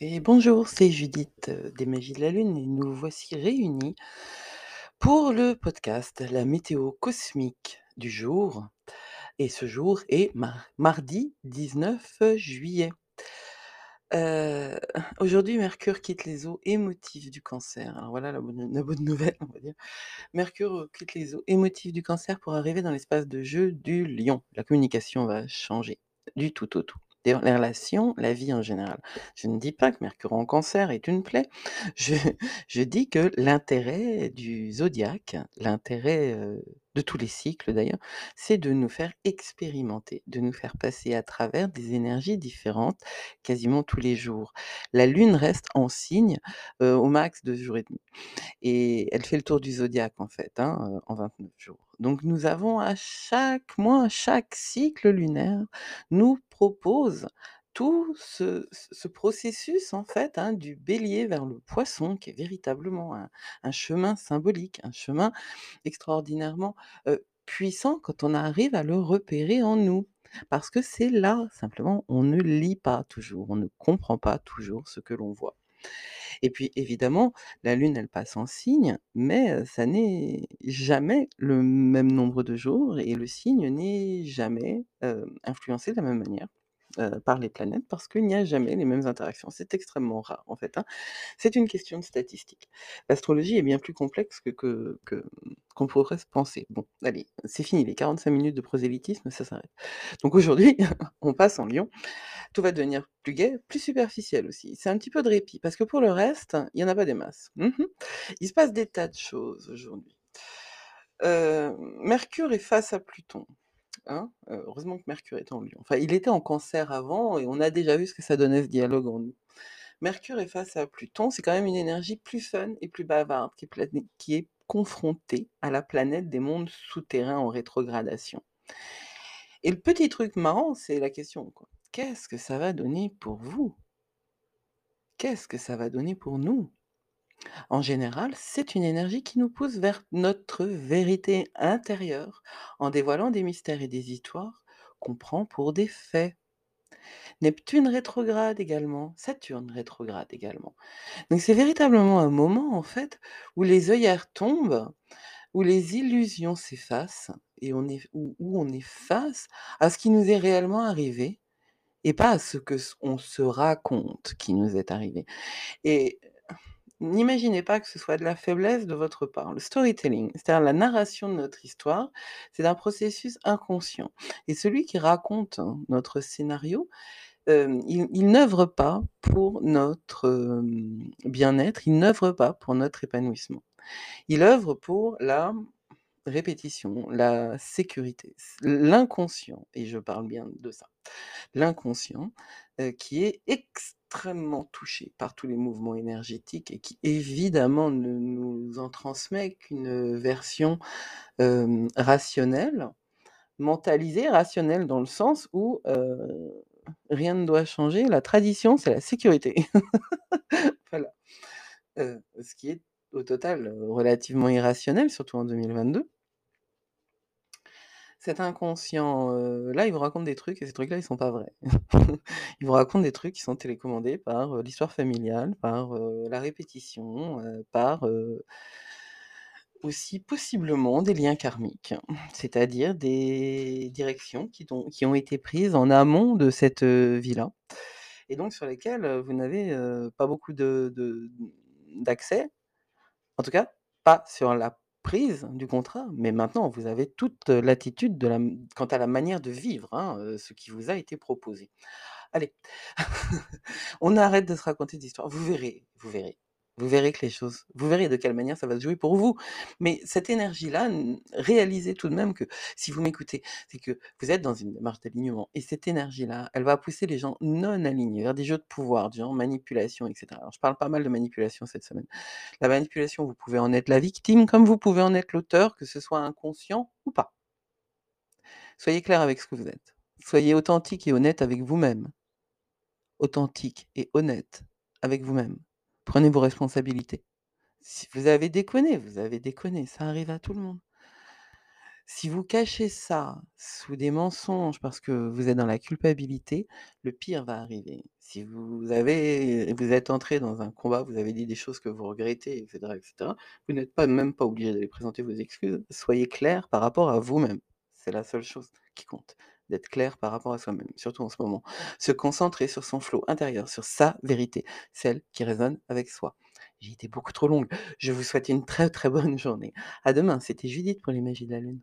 Et bonjour, c'est Judith euh, des Magies de la Lune et nous voici réunis pour le podcast La météo cosmique du jour. Et ce jour est mar- mardi 19 juillet. Euh, aujourd'hui, Mercure quitte les eaux émotives du cancer. Alors voilà la bonne, nouvelle, on va dire. Mercure quitte les eaux émotives du cancer pour arriver dans l'espace de jeu du lion. La communication va changer du tout au tout. Les relations, la vie en général. Je ne dis pas que Mercure en cancer est une plaie. Je, je dis que l'intérêt du zodiaque, l'intérêt de tous les cycles d'ailleurs, c'est de nous faire expérimenter, de nous faire passer à travers des énergies différentes quasiment tous les jours. La Lune reste en signe euh, au max deux jours et demi. Et elle fait le tour du zodiaque en fait, hein, heu, en 29 jours. Donc nous avons à chaque mois, chaque cycle lunaire nous propose tout ce ce ce processus en fait, hein, du Bélier vers le Poisson qui est véritablement un chemin symbolique, un chemin extraordinairement, heu, puissant quand on arrive à le repérer en nous. Parce que c'est là, simplement, on ne lit pas toujours, on ne comprend pas toujours ce que l'on voit. Et puis évidemment, la Lune, elle passe en signe, mais heu, ça n'est jamais le même nombre de jours et le signe n'est jamais, heu, influencé de la même manière, heu, par les planètes parce qu'il n'y a jamais les mêmes interactions. C'est extrêmement rare en fait, hein. C'est une question de statistique. L'astrologie est bien plus complexe que que qu'on pourrait se penser. Bon, allez, c'est fini les 45 minutes de prosélytisme, ça s'arrête. Donc aujourd'hui, on passe en Lion tout va devenir plus gai, plus superficiel aussi. C'est un petit peu de répit, parce que pour le reste, il y en a pas des masses. Mmh Il se passe des tas de choses aujourd'hui. Heu, Mercure est face à Pluton, hein, heu, heureusement que Mercure est en Lion. Enfin, il était en Cancer avant et on a déjà vu ce que ça donnait ce dialogue en nous. Mercure est face à Pluton, c'est quand même une énergie plus fun et plus bavarde qui est confrontée à la planète des mondes souterrains en rétrogradation. Et le petit truc marrant, c'est la question. Qu'est-ce que ça va donner pour vous? Qu'est-ce que ça va donner pour nous? En général, c'est une énergie qui nous pousse vers notre vérité intérieure, en dévoilant des mystères et des histoires qu'on prend pour des faits. Neptune rétrograde également, Saturne rétrograde également. Donc c'est véritablement un moment, en fait, où les œillères tombent, où les illusions s'effacent et on est où on est face à ce qui nous est réellement arrivé et pas à ce que on se raconte qui nous est arrivé et n'imaginez pas que ce soit de la faiblesse de votre part. Le storytelling, c'est-à-dire la narration de notre histoire, c'est un processus inconscient et celui qui raconte, hein, notre scénario, hem, il n'œuvre pas pour notre, bien-être, il n'œuvre pas pour notre épanouissement. Il œuvre pour la répétition, la sécurité, l'inconscient et je parle bien de ça. L'inconscient, heu, qui est extrêmement touché par tous les mouvements énergétiques et qui évidemment ne nous en transmet qu'une, version, rationnelle, mentalisée, rationnelle dans le sens où, rien ne doit changer, la tradition, c'est la sécurité. Voilà, ce qui est au total, relativement irrationnel, surtout en 2022. Cet inconscient, là, il vous raconte des trucs et ces trucs-là, ils sont pas vrais. Il vous raconte des trucs qui sont télécommandés par, l'histoire familiale, par, la répétition, par, aussi possiblement des liens karmiques. C'est-à-dire des directions qui ont été prises en amont de cette, vie-là et donc sur lesquelles, vous n'avez, pas beaucoup de d'accès en tout cas, pas sur la du contrat, mais maintenant vous avez toute, l'attitude quant à la manière de vivre, hein, ce qui vous a été proposé. Allez, on arrête de se raconter des histoires. Vous verrez, vous verrez. Vous verrez que les choses vous verrez de quelle manière ça va se jouer pour vous. Mais cette énergie-là, réalisez tout de même que si vous m'écoutez, c'est que vous êtes dans une démarche d'alignement et cette énergie-là, elle va pousser les gens non alignés vers des jeux de pouvoir, du genre manipulation et cetera. Alors je parle pas mal de manipulation cette semaine. La manipulation, vous pouvez en être la victime comme vous pouvez en être l'auteur, que ce soit inconscient ou pas. Soyez clair avec ce que vous êtes. Soyez authentique et honnête avec vous-même. Authentique et honnête avec vous-même. Prenez vos responsabilités. Si vous avez déconné, vous avez déconné, ça arrive à tout le monde. Si vous cachez ça sous des mensonges parce que vous êtes dans la culpabilité, le pire va arriver. Si vous avez vous êtes entré dans un combat, vous avez dit des choses que vous regrettez et cetera et cetera, vous n'êtes pas même pas obligé d'aller présenter vos excuses. Soyez clair par rapport à vous-même. C'est la seule chose qui compte, d'être clair par rapport à soi-même, surtout en ce moment. Se concentrer sur son flot intérieur, sur sa vérité, celle qui résonne avec soi. J'ai été beaucoup trop longue. Je vous souhaite une très, très bonne journée. À demain, c'était Judith pour les Magies de la Lune.